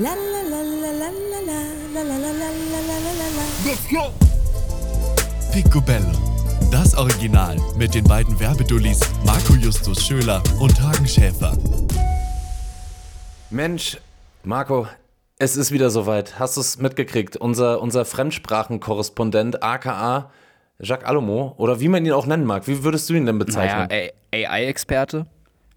Let's go! Picobello. Das Original mit den beiden Werbedullis Marco Justus Schöler und Hagen Schäfer. Mensch, Marco, es ist wieder soweit. Hast du es mitgekriegt? Unser, unser Fremdsprachenkorrespondent, aka Jacques Alomo, oder wie man ihn auch nennen mag. Wie würdest du ihn denn bezeichnen? Naja, AI-Experte?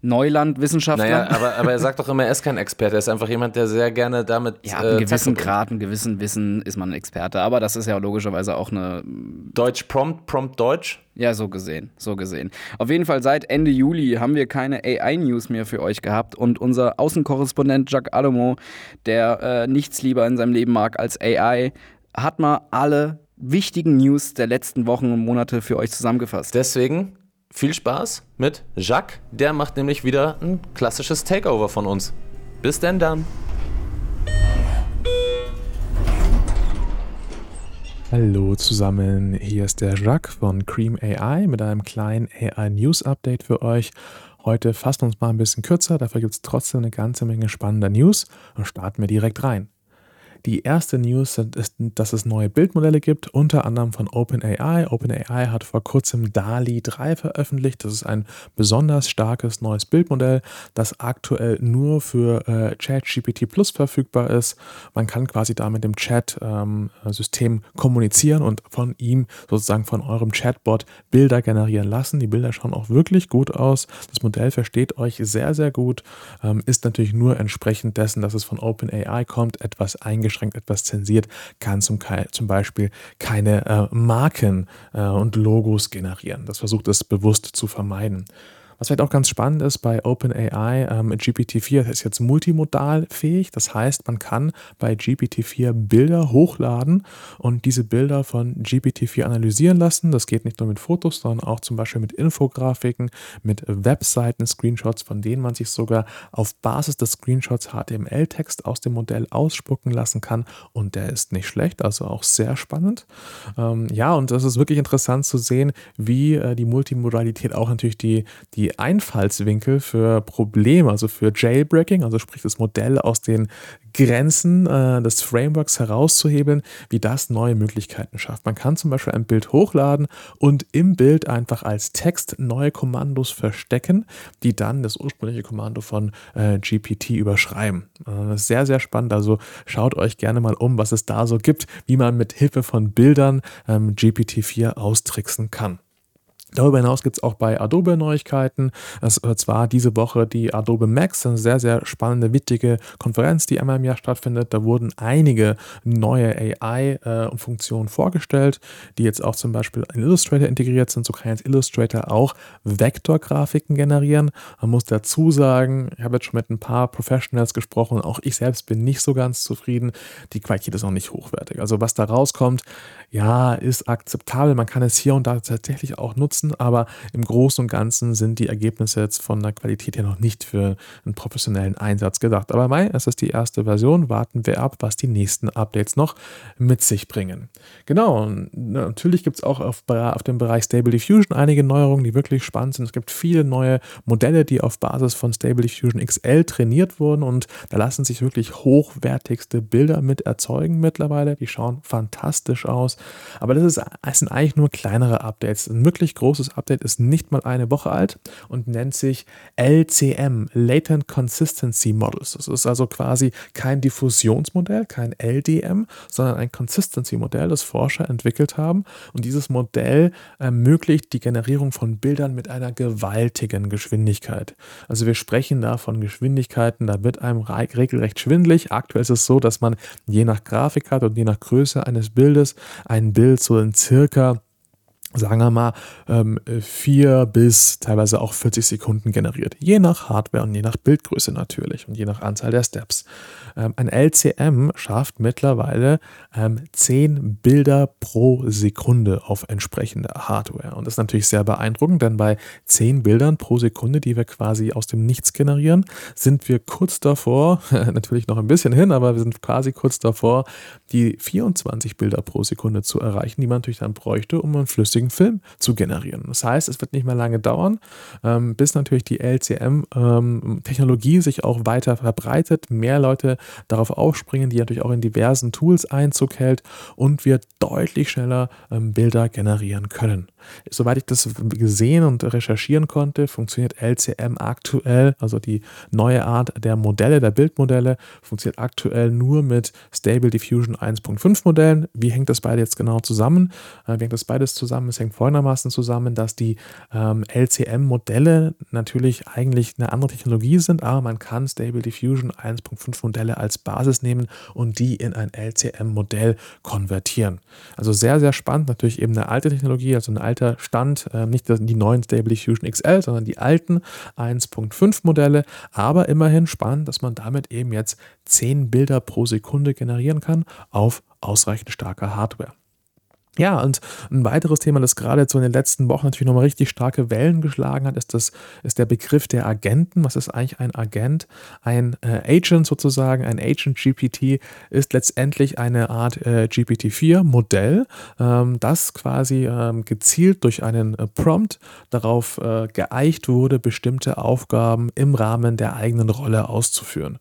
Neuland-Wissenschaftler. Naja, aber, aber er sagt doch immer, er ist kein Experte. Er ist einfach jemand, der sehr gerne damit. Ja, ab einem äh, gewissen Grad, einem gewissen Wissen ist man ein Experte. Aber das ist ja logischerweise auch eine. Deutsch Prompt, Prompt Deutsch? Ja, so gesehen, so gesehen. Auf jeden Fall seit Ende Juli haben wir keine AI-News mehr für euch gehabt und unser Außenkorrespondent Jacques Alomo, der äh, nichts lieber in seinem Leben mag als AI, hat mal alle wichtigen News der letzten Wochen und Monate für euch zusammengefasst. Deswegen viel Spaß mit Jacques. Der macht nämlich wieder ein klassisches Takeover von uns. Bis denn dann. Hallo zusammen, hier ist der Jacques von Cream AI mit einem kleinen AI News Update für euch. Heute fassen wir uns mal ein bisschen kürzer, dafür gibt es trotzdem eine ganze Menge spannender News und starten wir direkt rein. Die erste News ist, dass es neue Bildmodelle gibt, unter anderem von OpenAI. OpenAI hat vor kurzem DALI 3 veröffentlicht. Das ist ein besonders starkes neues Bildmodell, das aktuell nur für äh, ChatGPT Plus verfügbar ist. Man kann quasi da mit dem Chat-System ähm, kommunizieren und von ihm sozusagen von eurem Chatbot Bilder generieren lassen. Die Bilder schauen auch wirklich gut aus. Das Modell versteht euch sehr, sehr gut. Ähm, ist natürlich nur entsprechend dessen, dass es von OpenAI kommt, etwas eingeschränkt eingeschränkt etwas zensiert, kann zum, zum Beispiel keine äh, Marken äh, und Logos generieren. Das versucht es bewusst zu vermeiden. Was vielleicht auch ganz spannend ist bei OpenAI, ähm, GPT-4 ist jetzt multimodal fähig. Das heißt, man kann bei GPT-4 Bilder hochladen und diese Bilder von GPT-4 analysieren lassen. Das geht nicht nur mit Fotos, sondern auch zum Beispiel mit Infografiken, mit Webseiten-Screenshots, von denen man sich sogar auf Basis des Screenshots HTML-Text aus dem Modell ausspucken lassen kann. Und der ist nicht schlecht, also auch sehr spannend. Ähm, ja, und das ist wirklich interessant zu sehen, wie äh, die Multimodalität auch natürlich die, die Einfallswinkel für Probleme, also für Jailbreaking, also sprich das Modell aus den Grenzen äh, des Frameworks herauszuhebeln, wie das neue Möglichkeiten schafft. Man kann zum Beispiel ein Bild hochladen und im Bild einfach als Text neue Kommandos verstecken, die dann das ursprüngliche Kommando von äh, GPT überschreiben. Äh, sehr, sehr spannend. Also schaut euch gerne mal um, was es da so gibt, wie man mit Hilfe von Bildern ähm, GPT-4 austricksen kann. Darüber hinaus gibt es auch bei Adobe Neuigkeiten. Das ist zwar diese Woche die Adobe Max, eine sehr, sehr spannende, wichtige Konferenz, die einmal im Jahr stattfindet. Da wurden einige neue AI-Funktionen äh, vorgestellt, die jetzt auch zum Beispiel in Illustrator integriert sind. So kann jetzt Illustrator auch Vektorgrafiken generieren. Man muss dazu sagen, ich habe jetzt schon mit ein paar Professionals gesprochen, auch ich selbst bin nicht so ganz zufrieden. Die Qualität ist auch nicht hochwertig. Also was da rauskommt, ja, ist akzeptabel. Man kann es hier und da tatsächlich auch nutzen nutzen, aber im Großen und Ganzen sind die Ergebnisse jetzt von der Qualität her noch nicht für einen professionellen Einsatz gedacht. Aber Mai, es ist die erste Version, warten wir ab, was die nächsten Updates noch mit sich bringen. Genau, natürlich gibt es auch auf, auf dem Bereich Stable Diffusion einige Neuerungen, die wirklich spannend sind. Es gibt viele neue Modelle, die auf Basis von Stable Diffusion XL trainiert wurden und da lassen sich wirklich hochwertigste Bilder mit erzeugen mittlerweile. Die schauen fantastisch aus. Aber das, ist, das sind eigentlich nur kleinere Updates. Ein wirklich großes großes Update ist nicht mal eine Woche alt und nennt sich LCM, Latent Consistency Models. Das ist also quasi kein Diffusionsmodell, kein LDM, sondern ein Consistency-Modell, das Forscher entwickelt haben. Und dieses Modell ermöglicht die Generierung von Bildern mit einer gewaltigen Geschwindigkeit. Also wir sprechen da von Geschwindigkeiten, da wird einem regelrecht schwindlig. Aktuell ist es so, dass man je nach Grafikkarte und je nach Größe eines Bildes ein Bild so in circa sagen wir mal, ähm, vier bis teilweise auch 40 Sekunden generiert. Je nach Hardware und je nach Bildgröße natürlich und je nach Anzahl der Steps. Ähm, ein LCM schafft mittlerweile ähm, 10 Bilder pro Sekunde auf entsprechende Hardware. Und das ist natürlich sehr beeindruckend, denn bei 10 Bildern pro Sekunde, die wir quasi aus dem Nichts generieren, sind wir kurz davor, natürlich noch ein bisschen hin, aber wir sind quasi kurz davor, die 24 Bilder pro Sekunde zu erreichen, die man natürlich dann bräuchte, um einen flüssigen flüssigen Film zu generieren. Das heißt, es wird nicht mehr lange dauern, ähm, bis natürlich die LCM-Technologie ähm, sich auch weiter verbreitet, mehr Leute darauf aufspringen, die natürlich auch in diversen Tools Einzug hält und wir deutlich schneller ähm, Bilder generieren können. Soweit ich das gesehen und recherchieren konnte, funktioniert LCM aktuell, also die neue Art der Modelle, der Bildmodelle, funktioniert aktuell nur mit Stable Diffusion 1.5 Modellen. Wie hängt das beide jetzt genau zusammen? Äh, wie hängt das beides zusammen? Es hängt folgendermaßen zusammen, dass die ähm, LCM-Modelle natürlich eigentlich eine andere Technologie sind, aber man kann Stable Diffusion 1.5 Modelle als Basis nehmen und die in ein LCM-Modell konvertieren. Also sehr, sehr spannend. Natürlich eben eine alte Technologie, also ein alter Stand, äh, nicht die neuen Stable Diffusion XL, sondern die alten 1.5 Modelle, aber immerhin spannend, dass man damit eben jetzt 10 Bilder pro Sekunde generieren kann auf ausreichend starker Hardware. Ja, und ein weiteres Thema, das gerade so in den letzten Wochen natürlich nochmal richtig starke Wellen geschlagen hat, ist, das, ist der Begriff der Agenten. Was ist eigentlich ein Agent? Ein äh, Agent sozusagen, ein Agent GPT ist letztendlich eine Art äh, GPT-4-Modell, ähm, das quasi ähm, gezielt durch einen äh, Prompt darauf äh, geeicht wurde, bestimmte Aufgaben im Rahmen der eigenen Rolle auszuführen.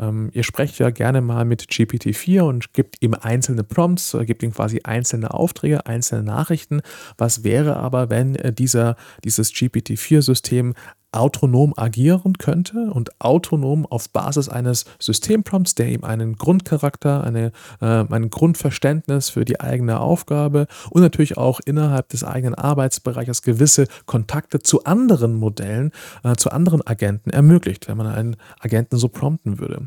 Ähm, ihr sprecht ja gerne mal mit GPT-4 und gibt ihm einzelne Prompts, äh, gibt ihm quasi einzelne Aufgaben Aufträge, einzelne Nachrichten. Was wäre aber, wenn äh, dieser, dieses GPT-4-System autonom agieren könnte und autonom auf Basis eines Systemprompts, der ihm einen Grundcharakter, eine, äh, ein Grundverständnis für die eigene Aufgabe und natürlich auch innerhalb des eigenen Arbeitsbereiches gewisse Kontakte zu anderen Modellen, äh, zu anderen Agenten ermöglicht, wenn man einen Agenten so prompten würde.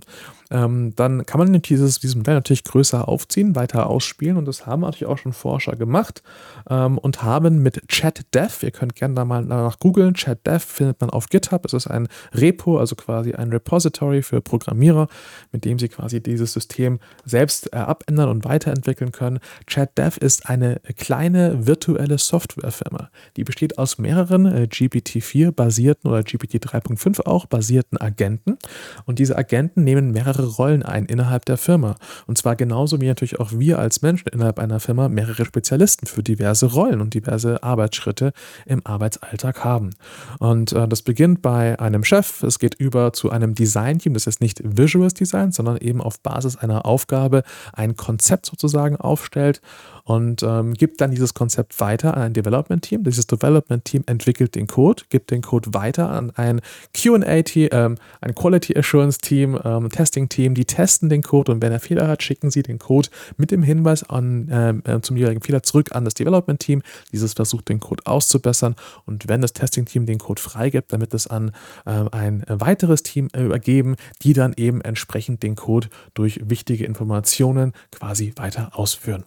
Ähm, dann kann man dieses, dieses Modell natürlich größer aufziehen, weiter ausspielen und das haben natürlich auch schon Forscher gemacht ähm, und haben mit ChatDev, ihr könnt gerne da mal nach googeln, ChatDev findet man auf GitHub. Es ist ein Repo, also quasi ein Repository für Programmierer, mit dem sie quasi dieses System selbst äh, abändern und weiterentwickeln können. ChatDev ist eine kleine virtuelle Softwarefirma. Die besteht aus mehreren äh, GPT-4 basierten oder GPT 3.5 auch basierten Agenten. Und diese Agenten nehmen mehrere Rollen ein innerhalb der Firma. Und zwar genauso wie natürlich auch wir als Menschen innerhalb einer Firma mehrere Spezialisten für diverse Rollen und diverse Arbeitsschritte im Arbeitsalltag haben. Und äh, das beginnt bei einem Chef, es geht über zu einem Design-Team, das ist nicht Visuals Design, sondern eben auf Basis einer Aufgabe ein Konzept sozusagen aufstellt und ähm, gibt dann dieses Konzept weiter an ein Development-Team. Dieses Development-Team entwickelt den Code, gibt den Code weiter an ein QA-Team, ähm, ein Quality Assurance-Team, ähm, Testing-Team, die testen den Code und wenn er Fehler hat, schicken sie den Code mit dem Hinweis an, ähm, äh, zum jeweiligen Fehler zurück an das Development-Team. Dieses versucht den Code auszubessern und wenn das Testing-Team den Code freigibt, wird es an äh, ein weiteres Team äh, übergeben, die dann eben entsprechend den Code durch wichtige Informationen quasi weiter ausführen.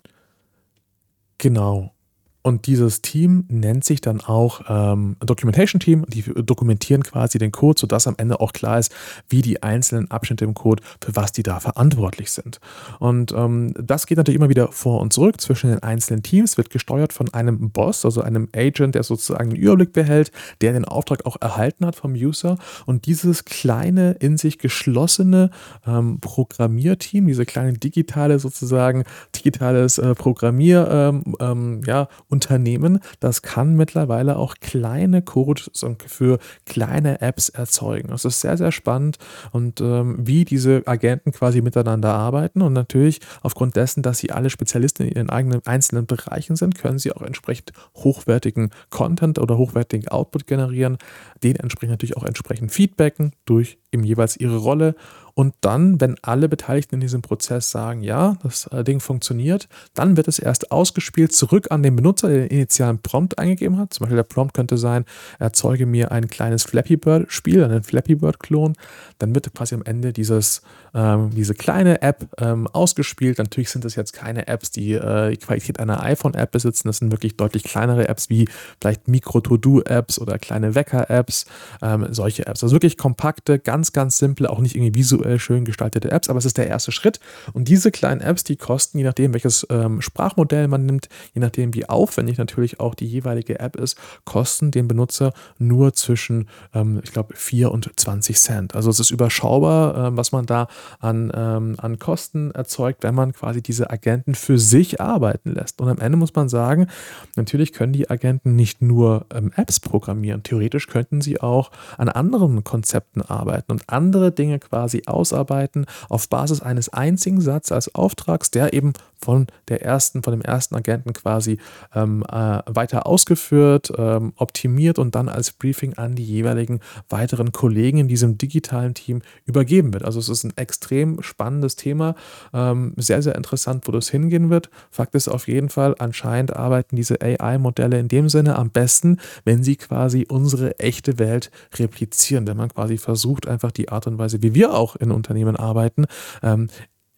Genau. Und dieses Team nennt sich dann auch ähm, Documentation Team. Die dokumentieren quasi den Code, sodass am Ende auch klar ist, wie die einzelnen Abschnitte im Code, für was die da verantwortlich sind. Und ähm, das geht natürlich immer wieder vor und zurück zwischen den einzelnen Teams, wird gesteuert von einem Boss, also einem Agent, der sozusagen den Überblick behält, der den Auftrag auch erhalten hat vom User. Und dieses kleine, in sich geschlossene ähm, Programmierteam, diese kleine digitale sozusagen, digitales äh, Programmier, ähm, ähm, ja, Unternehmen, das kann mittlerweile auch kleine Codes für kleine Apps erzeugen. Das ist sehr, sehr spannend und ähm, wie diese Agenten quasi miteinander arbeiten und natürlich aufgrund dessen, dass sie alle Spezialisten in ihren eigenen einzelnen Bereichen sind, können sie auch entsprechend hochwertigen Content oder hochwertigen Output generieren, den entsprechend natürlich auch entsprechend feedbacken durch eben jeweils ihre Rolle und dann, wenn alle Beteiligten in diesem Prozess sagen, ja, das Ding funktioniert, dann wird es erst ausgespielt zurück an den Benutzer, der den initialen Prompt eingegeben hat. Zum Beispiel der Prompt könnte sein, erzeuge mir ein kleines Flappy Bird-Spiel, einen Flappy Bird-Klon. Dann wird quasi am Ende dieses, ähm, diese kleine App ähm, ausgespielt. Natürlich sind das jetzt keine Apps, die äh, die Qualität einer iPhone-App besitzen. Das sind wirklich deutlich kleinere Apps wie vielleicht Micro-To-Do-Apps oder kleine Wecker-Apps, ähm, solche Apps. Also wirklich kompakte, ganz ganz, ganz simple, auch nicht irgendwie visuell schön gestaltete Apps, aber es ist der erste Schritt. Und diese kleinen Apps, die kosten, je nachdem, welches ähm, Sprachmodell man nimmt, je nachdem, wie aufwendig natürlich auch die jeweilige App ist, kosten den Benutzer nur zwischen, ähm, ich glaube, 4 und 20 Cent. Also es ist überschaubar, äh, was man da an, ähm, an Kosten erzeugt, wenn man quasi diese Agenten für sich arbeiten lässt. Und am Ende muss man sagen, natürlich können die Agenten nicht nur ähm, Apps programmieren. Theoretisch könnten sie auch an anderen Konzepten arbeiten und andere Dinge quasi ausarbeiten auf Basis eines einzigen Satzes als Auftrags, der eben von der ersten, von dem ersten Agenten quasi ähm, äh, weiter ausgeführt, ähm, optimiert und dann als Briefing an die jeweiligen weiteren Kollegen in diesem digitalen Team übergeben wird. Also es ist ein extrem spannendes Thema, ähm, sehr, sehr interessant, wo das hingehen wird. Fakt ist auf jeden Fall, anscheinend arbeiten diese AI-Modelle in dem Sinne am besten, wenn sie quasi unsere echte Welt replizieren, wenn man quasi versucht, einfach die Art und Weise, wie wir auch in Unternehmen arbeiten, ähm,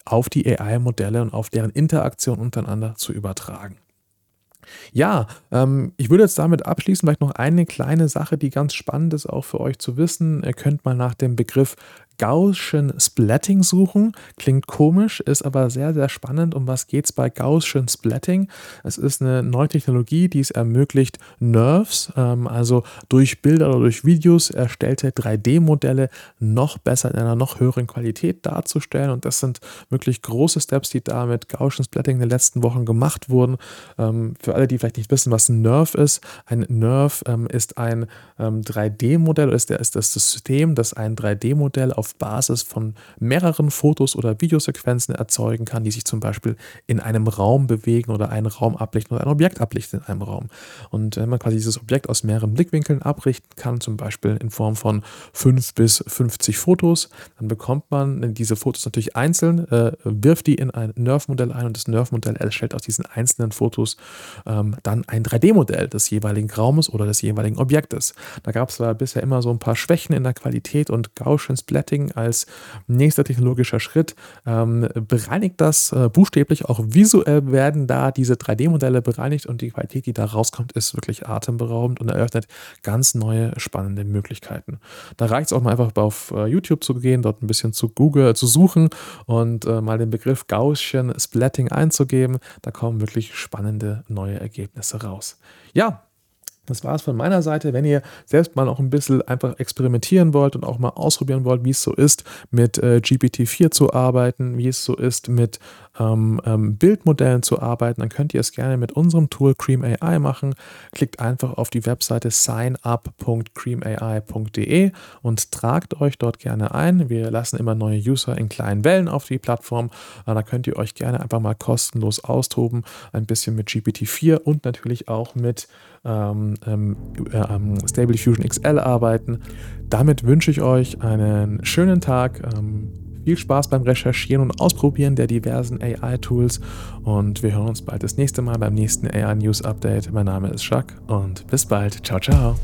auf die AI-Modelle und auf deren Interaktion untereinander zu übertragen. Ja, ähm, ich würde jetzt damit abschließen, vielleicht noch eine kleine Sache, die ganz spannend ist, auch für euch zu wissen. Ihr könnt mal nach dem Begriff Gaussian Splatting suchen. Klingt komisch, ist aber sehr, sehr spannend. Um was geht es bei Gaussian Splatting? Es ist eine neue Technologie, die es ermöglicht, Nerves, ähm, also durch Bilder oder durch Videos erstellte 3D-Modelle noch besser in einer noch höheren Qualität darzustellen. Und das sind wirklich große Steps, die da mit Gaussian Splatting in den letzten Wochen gemacht wurden. Ähm, für alle, die vielleicht nicht wissen, was ein Nerve ist, ein Nerve ähm, ist ein 3D-Modell, ähm, ist, ist das System, das ein 3D-Modell auf Basis von mehreren Fotos oder Videosequenzen erzeugen kann, die sich zum Beispiel in einem Raum bewegen oder einen Raum ablichten oder ein Objekt ablichten in einem Raum. Und wenn man quasi dieses Objekt aus mehreren Blickwinkeln abrichten kann, zum Beispiel in Form von 5 bis 50 Fotos, dann bekommt man diese Fotos natürlich einzeln, äh, wirft die in ein Nerve-Modell ein und das Nerve-Modell erstellt aus diesen einzelnen Fotos ähm, dann ein 3D-Modell des jeweiligen Raumes oder des jeweiligen Objektes. Da gab es bisher immer so ein paar Schwächen in der Qualität und Gaussian Splatting Marketing als nächster technologischer Schritt ähm, bereinigt das äh, buchstäblich. Auch visuell werden da diese 3D-Modelle bereinigt und die Qualität, die da rauskommt, ist wirklich atemberaubend und eröffnet ganz neue spannende Möglichkeiten. Da reicht es auch mal einfach auf äh, YouTube zu gehen, dort ein bisschen zu Google zu suchen und äh, mal den Begriff Gaussian Splatting einzugeben. Da kommen wirklich spannende neue Ergebnisse raus. Ja, das war es von meiner Seite. Wenn ihr selbst mal noch ein bisschen einfach experimentieren wollt und auch mal ausprobieren wollt, wie es so ist, mit äh, GPT-4 zu arbeiten, wie es so ist, mit ähm, ähm, Bildmodellen zu arbeiten, dann könnt ihr es gerne mit unserem Tool Cream AI machen. Klickt einfach auf die Webseite signup.creamai.de und tragt euch dort gerne ein. Wir lassen immer neue User in kleinen Wellen auf die Plattform. Äh, da könnt ihr euch gerne einfach mal kostenlos austoben, ein bisschen mit GPT-4 und natürlich auch mit ähm, ähm, ähm, Stable Diffusion XL arbeiten. Damit wünsche ich euch einen schönen Tag. Ähm, viel Spaß beim Recherchieren und Ausprobieren der diversen AI-Tools und wir hören uns bald das nächste Mal beim nächsten AI News Update. Mein Name ist Jacques und bis bald. Ciao, ciao.